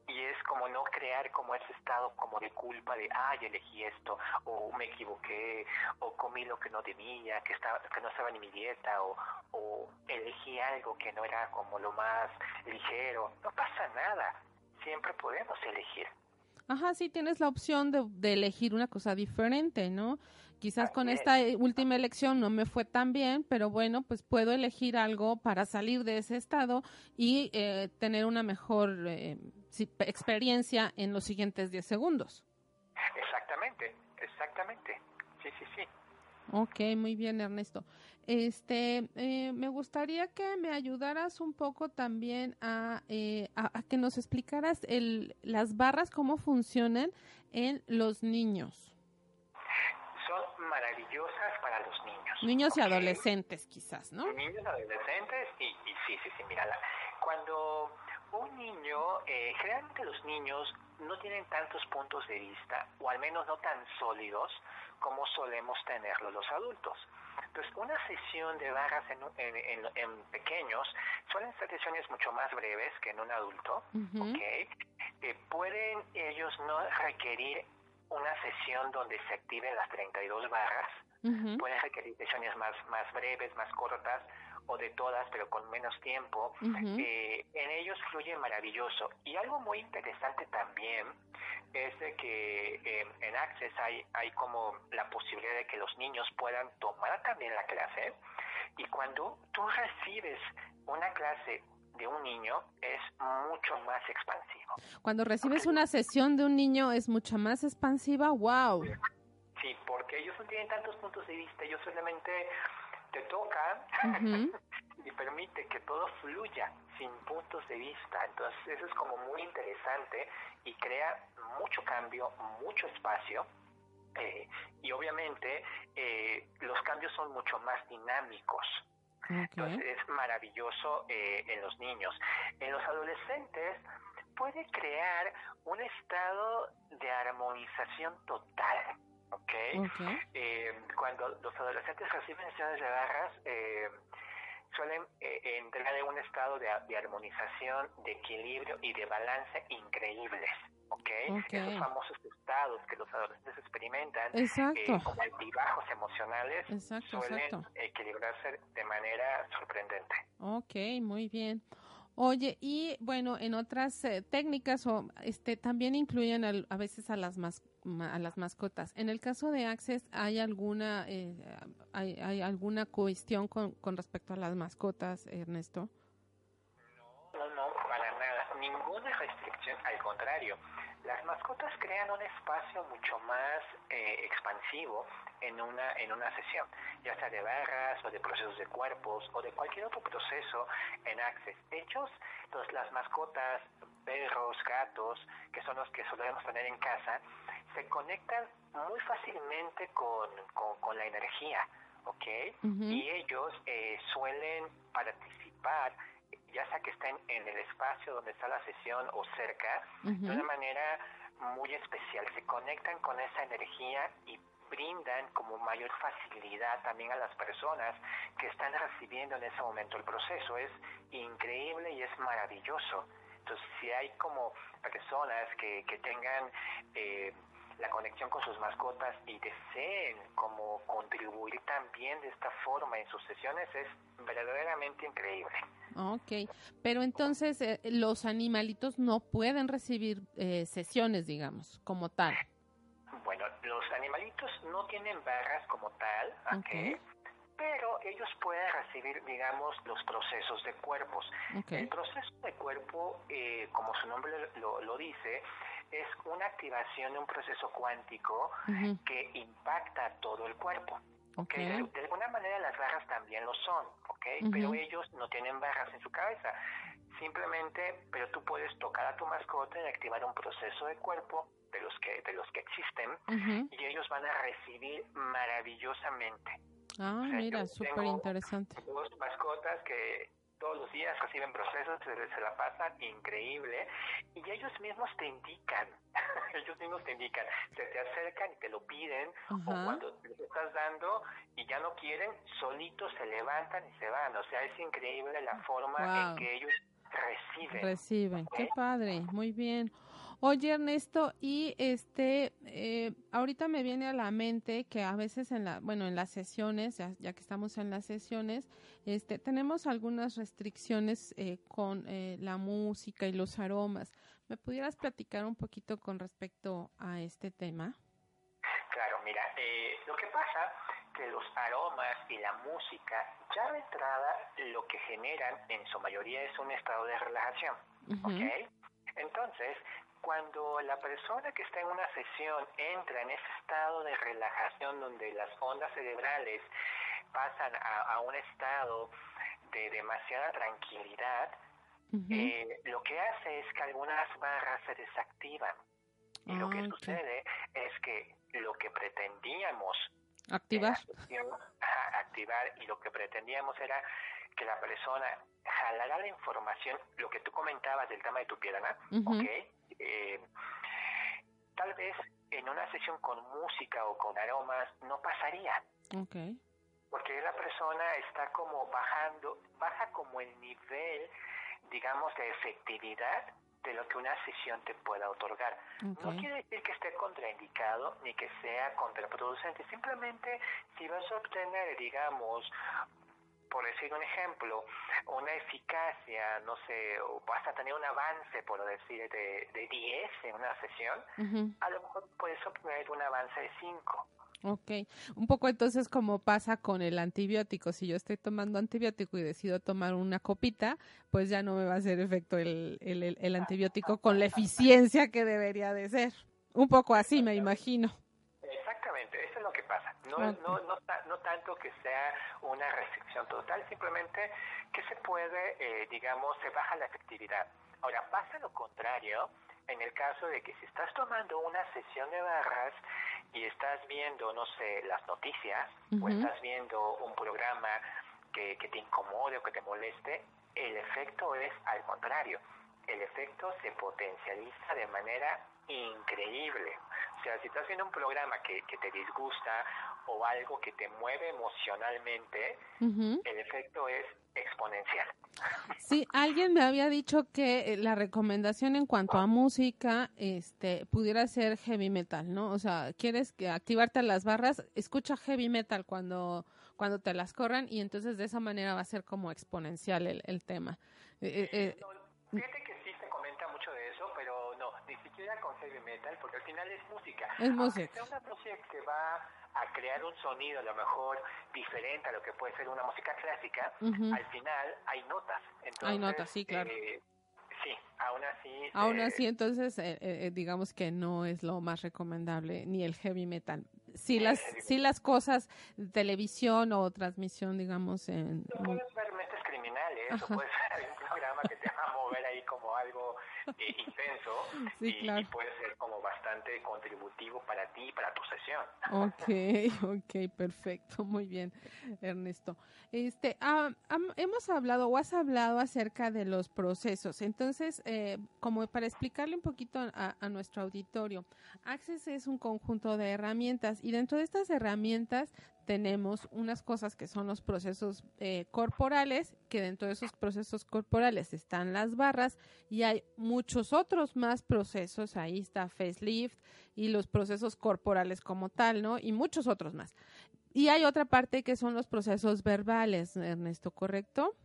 Y es como no crear como ese estado como de culpa de, ay, elegí esto, o me equivoqué, o comí lo que no debía, que, estaba, que no estaba en mi dieta, o, o elegí algo que no era como lo más ligero. No pasa nada, siempre podemos elegir. Ajá, sí, tienes la opción de, de, elegir una cosa diferente, ¿no? Quizás con esta última elección no me fue tan bien, pero bueno, pues puedo elegir algo para salir de ese estado y eh, tener una mejor eh, experiencia en los siguientes 10 segundos. Exactamente, exactamente. Sí, sí, sí. Ok, muy bien, Ernesto. Este, eh, me gustaría que me ayudaras un poco también a, eh, a, a, que nos explicaras el, las barras, cómo funcionan en los niños. Son maravillosas para los niños. Niños okay. y adolescentes, quizás, ¿no? Niños, adolescentes, y, y sí, sí, sí, mírala. Cuando un niño, eh, generalmente los niños no tienen tantos puntos de vista, o al menos no tan sólidos, como solemos tenerlo los adultos. Entonces, una sesión de barras en, en, en, en, pequeños suelen ser sesiones mucho más breves que en un adulto, uh -huh. ¿ok? Eh, pueden ellos no requerir una sesión donde se activen las 32 barras, uh -huh. pueden requerir sesiones más, más breves, más cortas, o de todas, pero con menos tiempo, uh -huh. eh, en ellos fluye maravilloso. Y algo muy interesante también es de que eh, en Access hay, hay como la posibilidad de que los niños puedan tomar también la clase y cuando tú recibes una clase de un niño es mucho más expansivo. Cuando recibes una sesión de un niño es mucho más expansiva, wow. Sí, porque ellos no tienen tantos puntos de vista, ellos solamente te uh -huh. y permite que todo fluya sin puntos de vista. Entonces eso es como muy interesante y crea mucho cambio, mucho espacio. Eh, y obviamente eh, los cambios son mucho más dinámicos. Okay. Entonces es maravilloso eh, en los niños. En los adolescentes puede crear un estado de armonización total. ¿Ok? okay. Eh, cuando los adolescentes reciben sesiones de barras, eh, suelen eh, entrar en un estado de, de, armonización, de equilibrio y de balance increíbles. ¿okay? okay. Esos famosos estados que los adolescentes experimentan, exacto. como altibajos emocionales, exacto, suelen exacto. equilibrarse de manera sorprendente. Ok, muy bien. Oye, y bueno, en otras eh, técnicas o este también incluyen al, a veces a las mas, a las mascotas. En el caso de Access, ¿hay alguna eh, hay, hay, alguna cuestión con, con respecto a las mascotas, Ernesto? No, no, no, para nada. Ninguna restricción, al contrario. Las mascotas crean un espacio mucho más eh, expansivo en una, en una sesión, ya sea de barras o de procesos de cuerpos o de cualquier otro proceso en Access. Ellos, los, las mascotas, perros, gatos, que son los que solemos tener en casa, se conectan muy fácilmente con, con, con la energía, ¿ok? Uh -huh. Y ellos eh, suelen participar ya sea que estén en el espacio donde está la sesión o cerca, uh -huh. de una manera muy especial. Se conectan con esa energía y brindan como mayor facilidad también a las personas que están recibiendo en ese momento el proceso. Es increíble y es maravilloso. Entonces, si hay como personas que, que tengan eh, la conexión con sus mascotas y deseen como contribuir también de esta forma en sus sesiones, es verdaderamente increíble. Ok, pero entonces eh, los animalitos no pueden recibir eh, sesiones, digamos, como tal. Bueno, los animalitos no tienen barras como tal, ¿ok? pero ellos pueden recibir, digamos, los procesos de cuerpos. El proceso de cuerpo, eh, como su nombre lo, lo, dice, es una activación de un proceso cuántico que impacta todo el cuerpo. Okay. De, alguna manera las barras también lo son, ¿ok? Pero ellos no tienen barras en su cabeza. Simplemente, pero tú puedes tocar a tu mascota y activar un proceso de cuerpo de los que, de los que existen y ellos van a recibir maravillosamente. Ah, mira, súper interesante. Dos mascotas que todos los días reciben procesos, se, la pasan increíble y ellos mismos te indican, ellos mismos te indican, se te acercan y te lo piden o cuando les estás dando y ya no quieren, solitos se levantan y se van, o sea, es increíble la forma en que ellos reciben. Reciben, qué padre, muy bien. Oye Ernesto, y este, eh, ahorita me viene a la mente que a veces en la, bueno, en las sesiones, ya, que estamos en las sesiones, este, tenemos algunas restricciones eh, con eh, la música y los aromas. ¿Me pudieras platicar un poquito con respecto a este tema? Claro, mira, lo que pasa que los aromas y la música, ya de entrada, lo que generan en su mayoría es un estado de relajación, ¿ok? Entonces, cuando la persona que está en una sesión entra en ese estado de relajación donde las ondas cerebrales pasan a, un estado de demasiada tranquilidad, eh, lo que hace es que algunas barras se desactivan. Y lo que sucede es que lo que pretendíamos activar. activar y lo que pretendíamos era que la persona jalara la información, lo que tú comentabas del tema de tu pierna, eh, tal vez en una sesión con música o con aromas no pasaría. Porque la persona está como bajando, baja como el nivel, digamos, de efectividad de lo que una sesión te pueda otorgar. No quiere decir que esté contraindicado ni que sea contraproducente, simplemente si vas a obtener, digamos, por decir un ejemplo, una eficacia, no sé, o vas a tener un avance, por decir, de, de 10 en una sesión, a lo mejor puedes obtener un avance de 5. Ok, un poco entonces como pasa con el antibiótico, si yo estoy tomando antibiótico y decido tomar una copita, pues ya no me va a hacer efecto el, el, el antibiótico con la eficiencia que debería de ser. Un poco así, me imagino. Exactamente, eso es lo que pasa. No, no, no, no, tanto que sea una restricción total, simplemente que se puede, eh, digamos, se baja la efectividad. Ahora, pasa lo contrario en el caso de que si estás tomando una sesión de barras y estás viendo, no sé, las noticias o estás viendo un programa que, que te incomode o que te moleste, el efecto es al contrario. El efecto se potencializa de manera increíble. O sea, si estás viendo un programa que, que te disgusta o algo que te mueve emocionalmente, el efecto es exponencial. Sí, alguien me había dicho que eh, la recomendación en cuanto a música este pudiera ser heavy metal, ¿no? O sea, quieres que activarte las barras, escucha heavy metal cuando cuando te las corran y entonces de esa manera va a ser como exponencial el, el tema. Eh, eh, fíjate que sí se comenta mucho de eso, pero no, ni siquiera con heavy metal, porque al final es música. Es música. Es una música que va a crear un sonido a lo mejor diferente a lo que puede ser una música clásica, al final hay notas. hay notas, sí, claro. Eh, sí, aún así. Aún así, entonces, eh, eh, digamos que no es lo más recomendable, ni el heavy metal. Si las, si las cosas, televisión o transmisión, digamos, en... No puedes ver mentes criminales, o puedes ver un programa que te va a mover ahí como algo eh, intenso y, puede ser como bastante contributivo para ti y para tu sesión. Ok, ok, perfecto, muy bien, Ernesto. Este, ah, hemos hablado o has hablado acerca de los procesos, entonces, eh, como para explicarle un poquito a, a nuestro auditorio, Access es un conjunto de herramientas y dentro de estas herramientas tenemos unas cosas que son los procesos eh, corporales, que dentro de esos procesos corporales están las barras y hay muchos otros más procesos, ahí está facelift y los procesos corporales como tal, ¿no? Y muchos otros más. Y hay otra parte que son los procesos verbales, Ernesto, ¿correcto?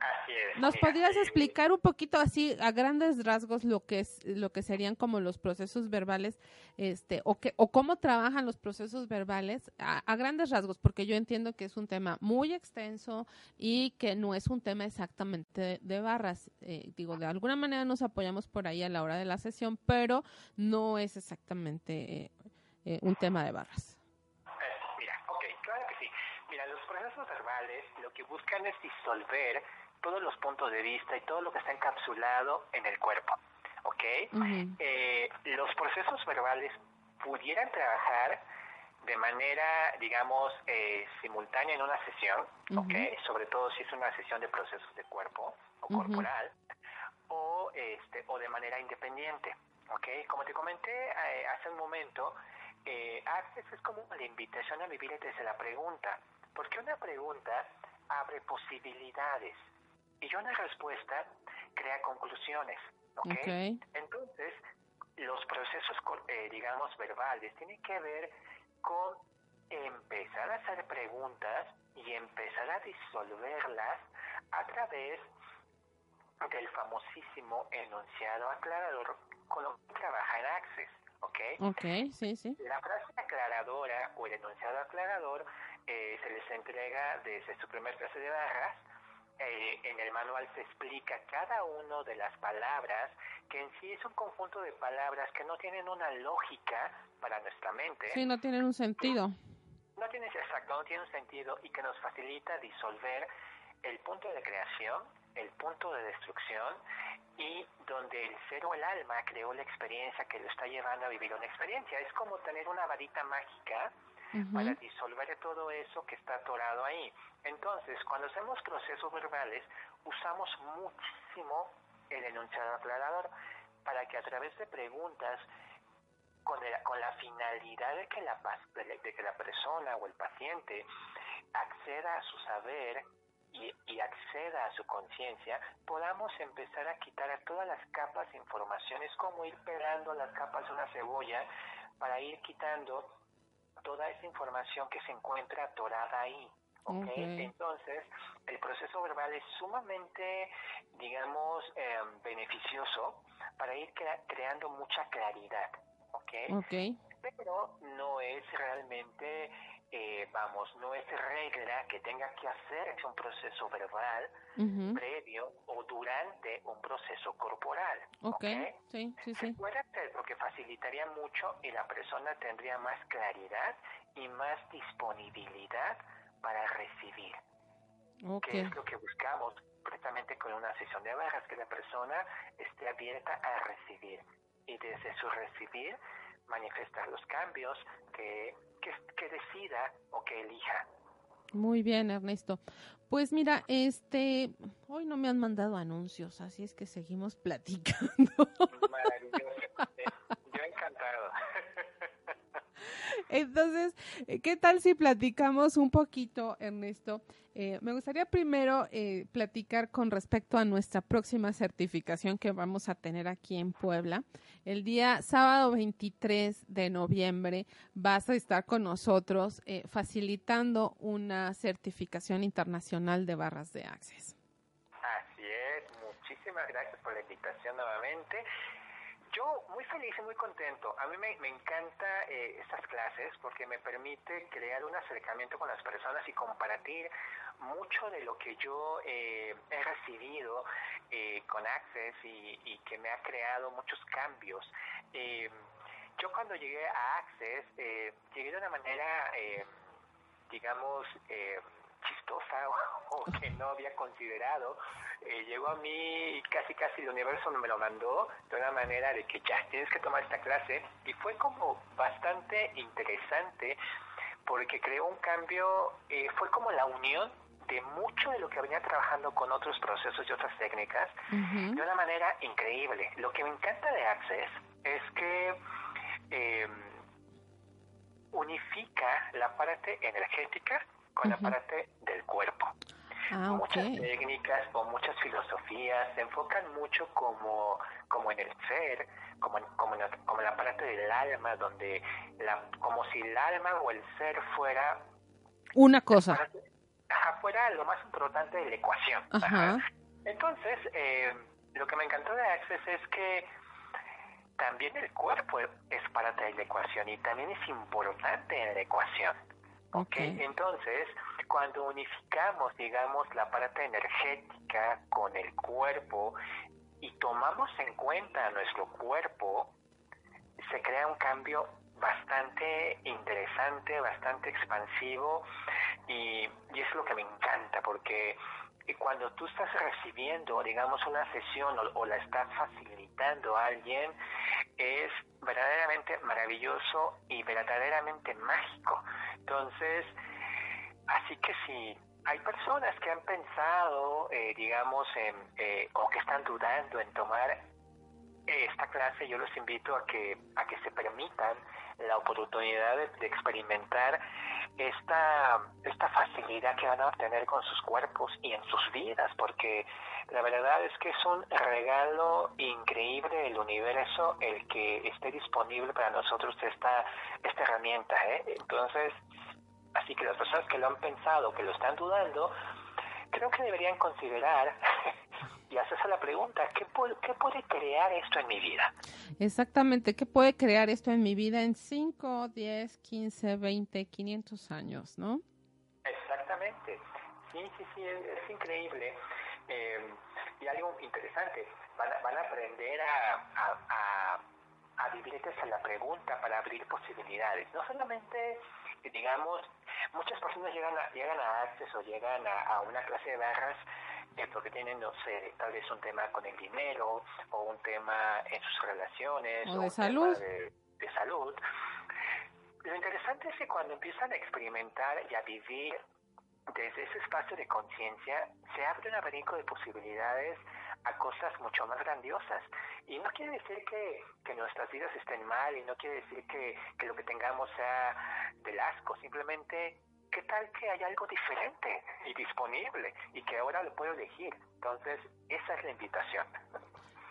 Así es. ¿Nos mira, podrías eh, explicar un poquito así a grandes rasgos lo que es lo que serían como los procesos verbales, este, o que o cómo trabajan los procesos verbales a, a grandes rasgos, porque yo entiendo que es un tema muy extenso y que no es un tema exactamente de, de barras. Eh, digo, de alguna manera nos apoyamos por ahí a la hora de la sesión, pero no es exactamente eh, eh, un tema de barras. Eh, Mira, ok, claro que sí. Mira, los procesos verbales lo que buscan es disolver todos los puntos de vista y todo lo que está encapsulado en el cuerpo, ¿ok? Eh, los procesos verbales pudieran trabajar de manera, digamos, eh, simultánea en una sesión, ¿ok? Sobre todo si es una sesión de procesos de cuerpo o corporal, o, este, o de manera independiente, ¿ok? Como te comenté eh, hace un momento, eh, Access es como la invitación a vivir desde la pregunta, porque una pregunta abre posibilidades y una respuesta crea conclusiones, ¿ok? Entonces, los procesos, eh, digamos, verbales tienen que ver con empezar a hacer preguntas y empezar a disolverlas a través del famosísimo enunciado aclarador con lo que trabaja en Access, ¿ok? Ok, sí, sí. La frase aclaradora o el enunciado aclarador eh, se les entrega desde su primer clase de barras. Eh, en el manual se explica cada una de las palabras, que en sí es un conjunto de palabras que no tienen una lógica para nuestra mente. Sí, no tienen un sentido. No tiene exacto, no tiene un sentido y que nos facilita disolver el punto de creación, el punto de destrucción y donde el ser o el alma creó la experiencia que lo está llevando a vivir una experiencia. Es como tener una varita mágica Para disolver todo eso que está atorado ahí. Entonces, cuando hacemos procesos verbales, usamos muchísimo el enunciado aclarador para que a través de preguntas con, el- con la finalidad de que la, de, de que la persona o el paciente acceda a su saber y, y acceda a su conciencia, podamos empezar a quitar a todas las capas de información. Es como ir pelando las capas de una cebolla para ir quitando toda esa información que se encuentra atorada ahí. ¿ok? Ok. Entonces, el proceso verbal es sumamente, digamos, eh, beneficioso para ir crea- creando mucha claridad. ¿ok? Ok. pero no es realmente, eh, vamos, no es regla que tenga que hacerse un proceso verbal Ujú. previo o durante un proceso corporal. Ok, sí, sí, Se sí. puede hacer porque facilitaría mucho y la persona tendría más claridad y más disponibilidad para recibir, Ok. que es lo que buscamos precisamente con una sesión de barras, que la persona esté abierta a recibir y desde su recibir manifestar los cambios que, que, que decida o que elija. Muy bien, Ernesto. Pues mira, este, hoy no me han mandado anuncios, así es que seguimos platicando. Maravilloso. Yo encantado. Entonces, eh, ¿qué tal si platicamos un poquito, Ernesto? Eh, me gustaría primero eh, platicar con respecto a nuestra próxima certificación que vamos a tener aquí en Puebla. El día sábado 23 de noviembre vas a estar con nosotros eh, facilitando una certificación internacional de barras de Access. Así es, muchísimas gracias por la invitación nuevamente. Yo muy feliz y muy contento. A mí me, me encanta eh, estas clases porque me permite crear un acercamiento con las personas y compartir mucho de lo que yo eh, he recibido eh, con Access y, y que me ha creado muchos cambios. Eh, yo cuando llegué a Access eh, llegué de una manera, eh, digamos, o, o que no había considerado. Eh, llegó a mí casi casi el universo me lo mandó de una manera de que ya tienes que tomar esta clase y fue como bastante interesante porque creó un cambio, eh, fue como la unión de mucho de lo que venía trabajando con otros procesos y otras técnicas de una manera increíble. Lo que me encanta de Access es que eh, unifica la parte energética con la parte del cuerpo. Ah. Muchas técnicas o muchas filosofías se enfocan mucho como, como en el ser, como en, como, en la, como en la parte del alma, donde la, como si el alma o el ser fuera Una cosa. parte- ajá, fuera lo más importante de la ecuación. Entonces, eh, lo que me encantó de Access es que también el cuerpo es parte de la ecuación y también es importante en la ecuación. Okay. Entonces, cuando unificamos, digamos, la parte energética con el cuerpo y tomamos en cuenta nuestro cuerpo, se crea un cambio bastante interesante, bastante expansivo y, y es lo que me encanta porque cuando tú estás recibiendo, digamos, una sesión o, la estás facilitando a alguien, es verdaderamente maravilloso y verdaderamente mágico. Entonces, así que si hay personas que han pensado, eh, digamos, en, eh, o que están dudando en tomar esta clase, yo los invito a que, a que se permitan la oportunidad de, experimentar esta, esta facilidad que van a obtener con sus cuerpos y en sus vidas, porque la verdad es que es un regalo increíble del universo el que esté disponible para nosotros esta, esta herramienta. ¿eh? Entonces, así que las personas que lo han pensado, que lo están dudando, creo que deberían considerar y hacerse la pregunta, ¿qué puede, ¿qué puede crear esto en mi vida? Exactamente, ¿qué puede crear esto en mi vida en 5, 10, 15, 20, 500 años, no? Exactamente, sí, sí, sí, es, increíble. Eh, y algo interesante, van a, van a aprender a, a, a, a vivir desde la pregunta para abrir posibilidades. No solamente, digamos, muchas personas llegan a, llegan a Access o llegan a, a una clase de barras porque tienen, no sé, tal vez un tema con el dinero o un tema en sus relaciones o, de salud. de, salud. Lo interesante es que cuando empiezan a experimentar y a vivir desde ese espacio de conciencia, se abre un abanico de posibilidades a cosas mucho más grandiosas. Y no quiere decir que, que nuestras vidas estén mal y no quiere decir que, que lo que tengamos sea del asco, simplemente ¿qué tal que hay algo diferente y disponible y que ahora lo puedo elegir? Entonces, esa es la invitación.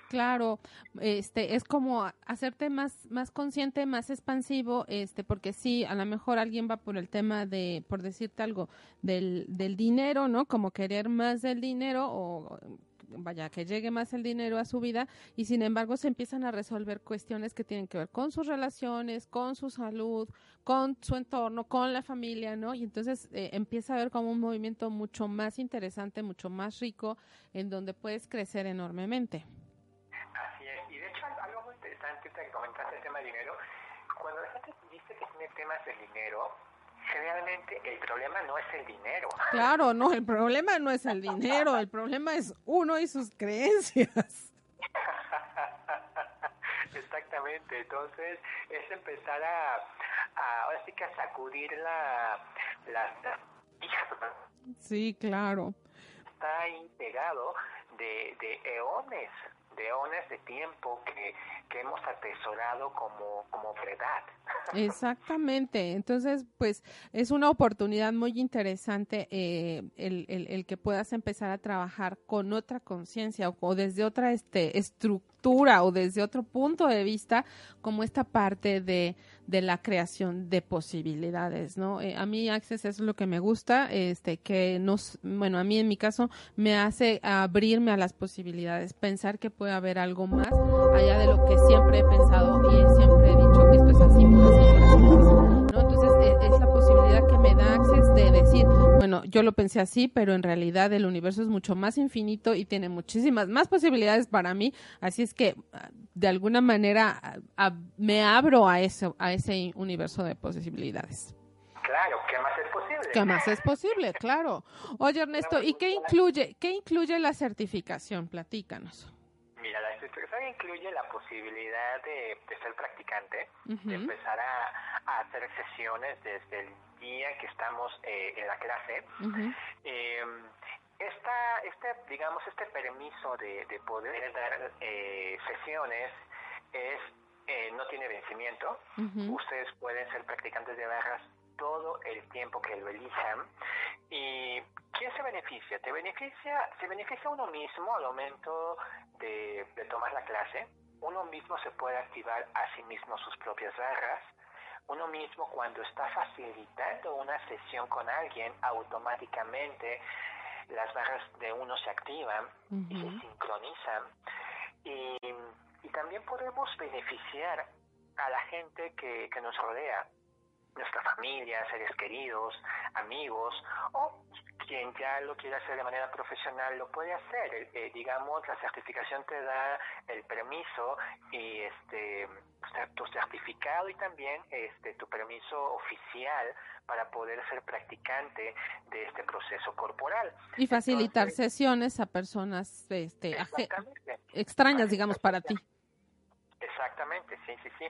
Claro, este es como hacerte más más consciente, más expansivo, este porque sí, a lo mejor alguien va por el tema de por decirte algo del del dinero, ¿no? Como querer más del dinero o vaya, que llegue más el dinero a su vida y sin embargo se empiezan a resolver cuestiones que tienen que ver con sus relaciones, con su salud, con su entorno, con la familia, ¿no? Y entonces eh, empieza a haber como un movimiento mucho más interesante, mucho más rico, en donde puedes crecer enormemente. Así es, y de hecho algo muy interesante que comentaste el tema de dinero, cuando la gente dice que tiene temas de dinero, generalmente el problema no es el dinero. Claro, no, el problema no es el dinero, el problema es uno y sus creencias. Exactamente, entonces es empezar a, a ahora sí que a sacudir la, la, Sí, claro. Está pegado de, de eones de tiempo que, que hemos atesorado como, como verdad. Exactamente, entonces pues es una oportunidad muy interesante eh, el, el, el, que puedas empezar a trabajar con otra conciencia o, desde otra este, estructura o desde otro punto de vista como esta parte de, de la creación de posibilidades, ¿no? Eh, a mí Access es lo que me gusta, este, que nos, bueno, a mí en mi caso me hace abrirme a las posibilidades, pensar que puede haber algo más allá de lo que siempre he pensado y siempre he dicho, esto es así, por así, por así, por así. Posibilidad que me da Access de decir, bueno, yo lo pensé así, pero en realidad el universo es mucho más infinito y tiene muchísimas más posibilidades para mí, así es que de alguna manera a, me abro a eso, a ese universo de posibilidades. Claro, ¿qué más es posible? ¿Qué más es posible? Claro. Oye, Ernesto, ¿y qué incluye, qué incluye la certificación? Platícanos. Mira, la certificación incluye la posibilidad de, ser practicante, de empezar a, hacer sesiones desde el día que estamos eh, en la clase. eh, esta, este, digamos, este permiso de, de poder dar eh, sesiones es eh, no tiene vencimiento. Ustedes pueden ser practicantes de barras todo el tiempo que lo elijan. ¿Y quién se beneficia? Te beneficia, se beneficia uno mismo al momento de, de tomar la clase. Uno mismo se puede activar a sí mismo sus propias barras uno mismo cuando está facilitando una sesión con alguien, automáticamente las barras de uno se activan y se sincronizan. Y, y, también podemos beneficiar a la gente que, que nos rodea, nuestra familia, seres queridos, amigos o quien ya lo quiere hacer de manera profesional lo puede hacer. Eh, digamos, la certificación te da el permiso y este tu certificado y también este tu permiso oficial para poder ser practicante de este proceso corporal. Y facilitar sesiones a personas este, extrañas, digamos, para ti. Exactamente, sí, sí, sí,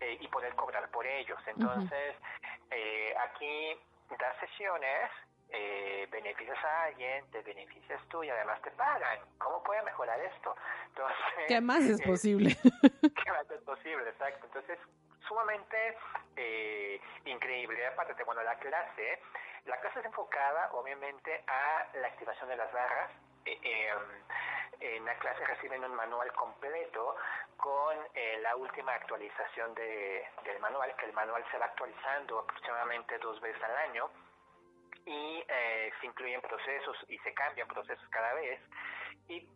eh, y poder cobrar por ellos. Entonces, eh, aquí das sesiones eh, beneficias a alguien, te beneficias tú y además te pagan. ¿Cómo puede mejorar esto? Entonces, ¿Qué más es posible? ¿Qué más es posible? Exacto. Entonces, sumamente eh, increíble. Aparte, bueno, la clase, la clase es enfocada obviamente a la activación de las barras. Eh, em, en la clase reciben un manual completo con eh, la última actualización de, del manual, que el manual se va actualizando aproximadamente dos veces al año y eh, se incluyen procesos y se cambian procesos cada vez. Y,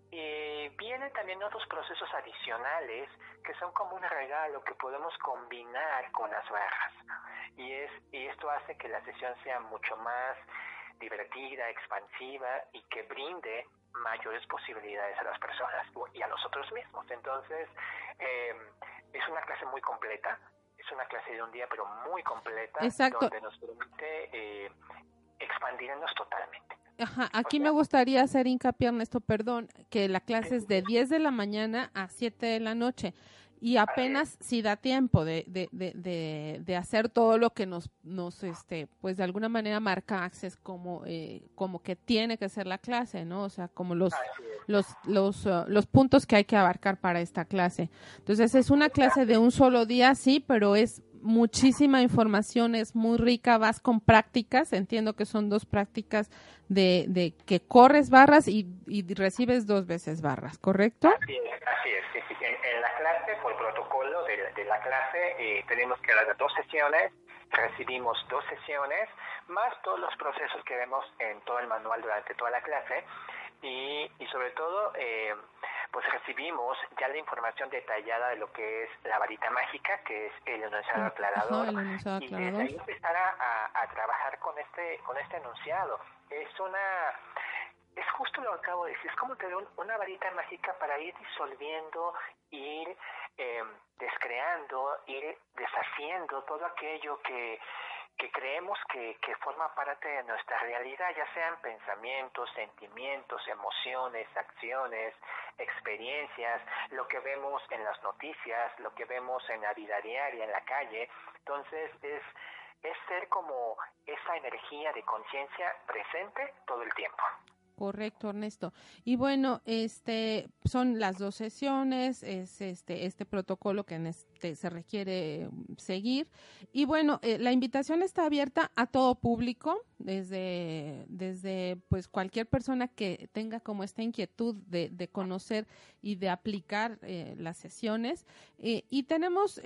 vienen también otros procesos adicionales que son como un regalo que podemos combinar con las barras. Y, es, y esto hace que la sesión sea mucho más divertida, expansiva y que brinde mayores posibilidades a las personas y a nosotros mismos. Entonces, eh, es una clase muy completa, es una clase de un día, pero muy completa, donde nos permite eh, expandirnos totalmente. Ajá, aquí me gustaría hacer hincapié en esto, perdón, que la clase es de 10 de la mañana a 7 de la noche y apenas si da tiempo de, de, de, de, hacer todo lo que nos, nos, este, pues de alguna manera marca Access como, eh, como que tiene que ser la clase, ¿no? O sea, como los, los, los, uh, los puntos que hay que abarcar para esta clase. Entonces es una clase de un solo día, sí, pero es muchísima información, es muy rica, vas con prácticas, entiendo que son dos prácticas de, de que corres barras y, y recibes dos veces barras, ¿correcto? Así es, así es. En, la clase, por protocolo de, la clase, eh, tenemos que dar dos sesiones, recibimos dos sesiones, más todos los procesos que vemos en todo el manual durante toda la clase y, y sobre todo... Eh, pues recibimos ya la información detallada de lo que es la varita mágica, que es el enunciado aclarador, y desde ahí empezar a, a, trabajar con este con este enunciado. Es una es justo lo que acabo de decir, es como tener una varita mágica para ir disolviendo, ir eh, descreando, ir deshaciendo todo aquello que que creemos que, que forma parte de nuestra realidad, ya sean pensamientos, sentimientos, emociones, acciones, experiencias, lo que vemos en las noticias, lo que vemos en la vida diaria, en la calle. Entonces es, es ser como esa energía de conciencia presente todo el tiempo. Correcto, Ernesto. Y bueno, este son las dos sesiones, es este este protocolo que este se requiere seguir. Y bueno, eh, la invitación está abierta a todo público, desde desde pues cualquier persona que tenga como esta inquietud de, de conocer y de aplicar eh, las sesiones. Eh, y tenemos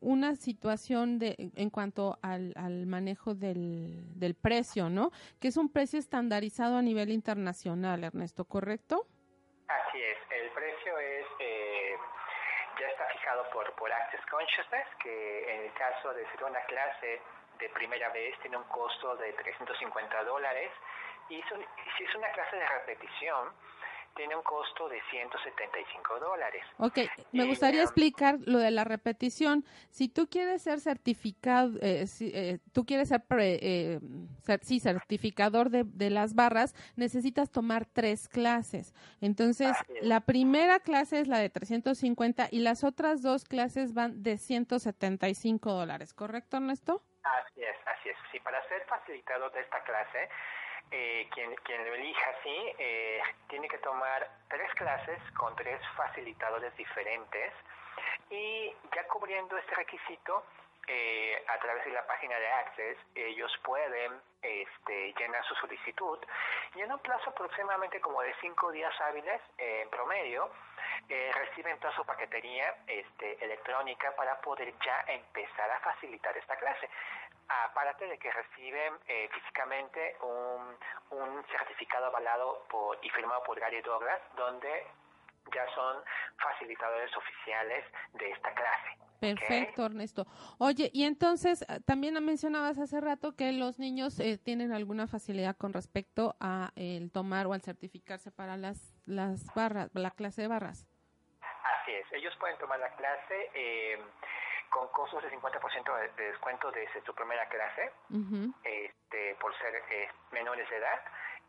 una situación de en cuanto al, al manejo del, del precio, ¿no? Que es un precio estandarizado a nivel internacional nacional, Ernesto, ¿correcto? Así es, el precio es eh, ya está fijado por, por Access Consciousness, que en el caso de ser una clase de primera vez tiene un costo de 350 dólares y si es una clase de repetición, tiene un costo de 175 dólares. Ok, me gustaría explicar lo de la repetición. Si tú quieres ser certificado, eh, si, eh, tú quieres ser, eh, sí, certificador de, de, las barras, necesitas tomar tres clases. Entonces, la primera clase es la de 350 y las otras dos clases van de 175 dólares, ¿correcto, Ernesto? Así es, así es. Sí, para ser facilitador de esta clase, eh, quien, quien lo elija así eh, tiene que tomar tres clases con tres facilitadores diferentes y ya cubriendo este requisito eh, a través de la página de Access ellos pueden este, llenar su solicitud y en un plazo aproximadamente como de cinco días hábiles en promedio eh, reciben toda su paquetería este, electrónica para poder ya empezar a facilitar esta clase. Aparte de que reciben eh, físicamente un, un certificado avalado por, y firmado por Gary Douglas, donde ya son facilitadores oficiales de esta clase. Perfecto, Ernesto. Oye, y entonces eh, también mencionabas hace rato que los niños eh, tienen alguna facilidad con respecto a el tomar o al certificarse para las las barras, la clase de barras. Así es, ellos pueden tomar la clase eh, con costos de 50% de, descuento desde su primera clase, este, por ser menores de edad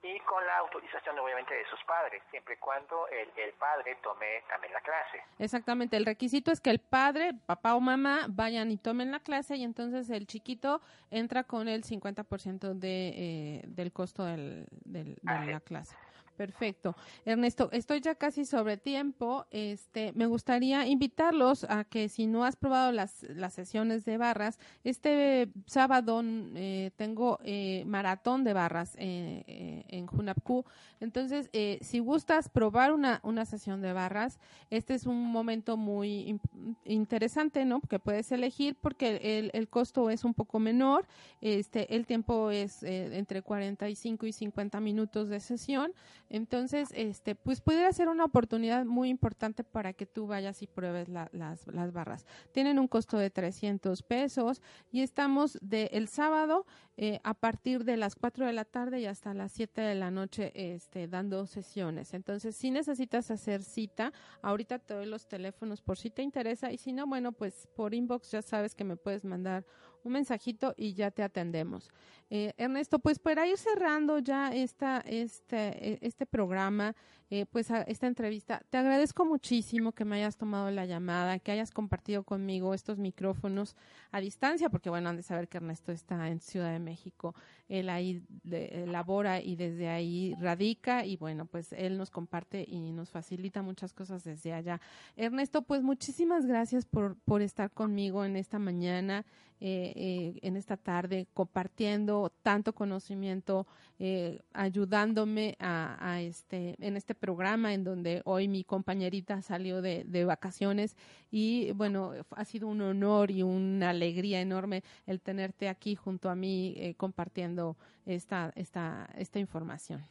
y con la autorización obviamente de sus padres, siempre y cuando el, el, padre tome también la clase. Exactamente, el requisito es que el padre, papá o mamá, vayan y tomen la clase y entonces el chiquito entra con el 50% de, eh, del costo del, del, de la clase. Perfecto. Ernesto, estoy ya casi sobre tiempo. Este, me gustaría invitarlos a que si no has probado las, las sesiones de barras, este sábado eh, tengo eh, maratón de barras eh, eh en Junapku. Entonces, si gustas probar una, una sesión de barras, este es un momento muy interesante, ¿no? Que puedes elegir porque el, el, costo es un poco menor. Este, el tiempo es entre 45 y 50 minutos de sesión. Entonces, este, pues pudiera ser una oportunidad muy importante para que tú vayas y pruebes las, las barras. Tienen un costo de 300 pesos y estamos de el sábado eh, a partir de las 4 de la tarde y hasta las 7 de la noche este, dando sesiones. Entonces, si necesitas hacer cita, ahorita te doy los teléfonos por si te interesa y si no, bueno, pues por inbox ya sabes que me puedes mandar un mensajito y ya te atendemos. Eh, Ernesto, pues para ir cerrando ya esta, este, e, este programa, eh, pues esta entrevista, te agradezco muchísimo que me hayas tomado la llamada, que hayas compartido conmigo estos micrófonos a distancia, porque bueno, han de saber que Ernesto está en Ciudad de México, él ahí labora y desde ahí radica y bueno, pues él nos comparte y nos facilita muchas cosas desde allá. Ernesto, pues muchísimas gracias por, por estar conmigo en esta mañana. Eh, eh, en esta tarde compartiendo tanto conocimiento, eh, ayudándome a, este, en este programa en donde hoy mi compañerita salió de, vacaciones y bueno, ha sido un honor y una alegría enorme el tenerte aquí junto a mí compartiendo esta, esta, esta información.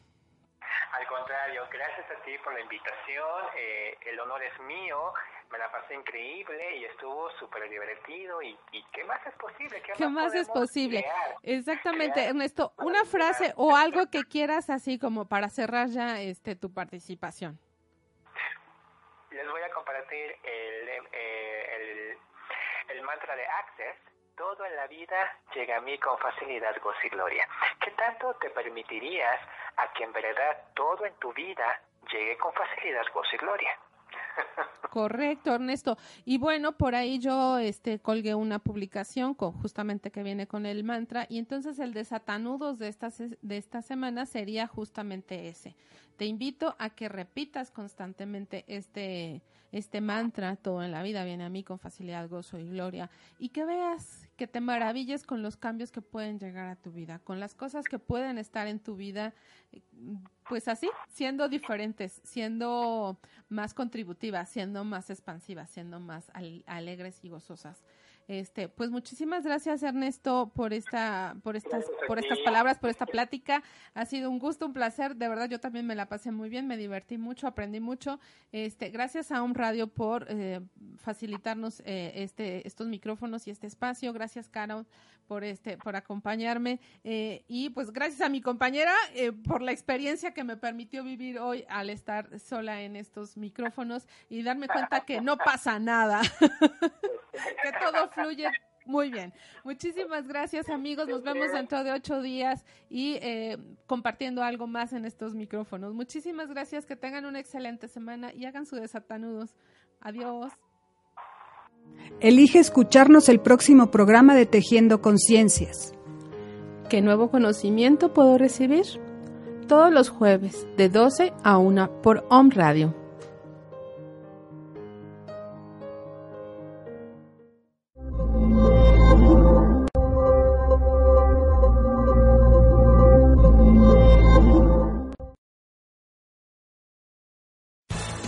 Al contrario, por la invitación. el honor es mío me la pasé increíble y estuvo súper divertido y, qué más es posible qué, más, es posible exactamente Ernesto una frase o algo que quieras así como para cerrar ya este tu participación les voy a compartir el, eh, el, el mantra de Access todo en la vida llega a mí con facilidad, gozo y gloria. ¿Qué tanto te permitirías a que en verdad todo en tu vida llegue con facilidad, gozo y gloria? Correcto, Ernesto. Y bueno, por ahí yo este colgué una publicación con justamente que viene con el mantra y entonces el desatanudos de esta de esta semana sería justamente ese. Te invito a que repitas constantemente este este mantra, todo en la vida viene a mí con facilidad, gozo y gloria y que veas que te maravilles con los cambios que pueden llegar a tu vida, con las cosas que pueden estar en tu vida, pues así, siendo diferentes, siendo más contributivas, siendo más expansivas, siendo más alegres y gozosas. Este, pues muchísimas gracias Ernesto por esta, por estas, por estas palabras, por esta plática. Ha sido un gusto, un placer. De verdad, yo también me la pasé muy bien, me divertí mucho, aprendí mucho. Este, gracias a un radio por eh, facilitarnos eh, este, estos micrófonos y este espacio. Gracias, Carol, por este, por acompañarme. Eh, y pues gracias a mi compañera por la experiencia que me permitió vivir hoy al estar sola en estos micrófonos y darme cuenta que no pasa nada. que todo fluye muy bien. Muchísimas gracias, amigos. Nos vemos dentro de ocho días y eh, compartiendo algo más en estos micrófonos. Muchísimas gracias. Que tengan una excelente semana y hagan su desatanudos. Adiós. Elige escucharnos el próximo programa de Tejiendo Conciencias. ¿Qué nuevo conocimiento puedo recibir? Todos los jueves, de 12 a 1 por Home Radio.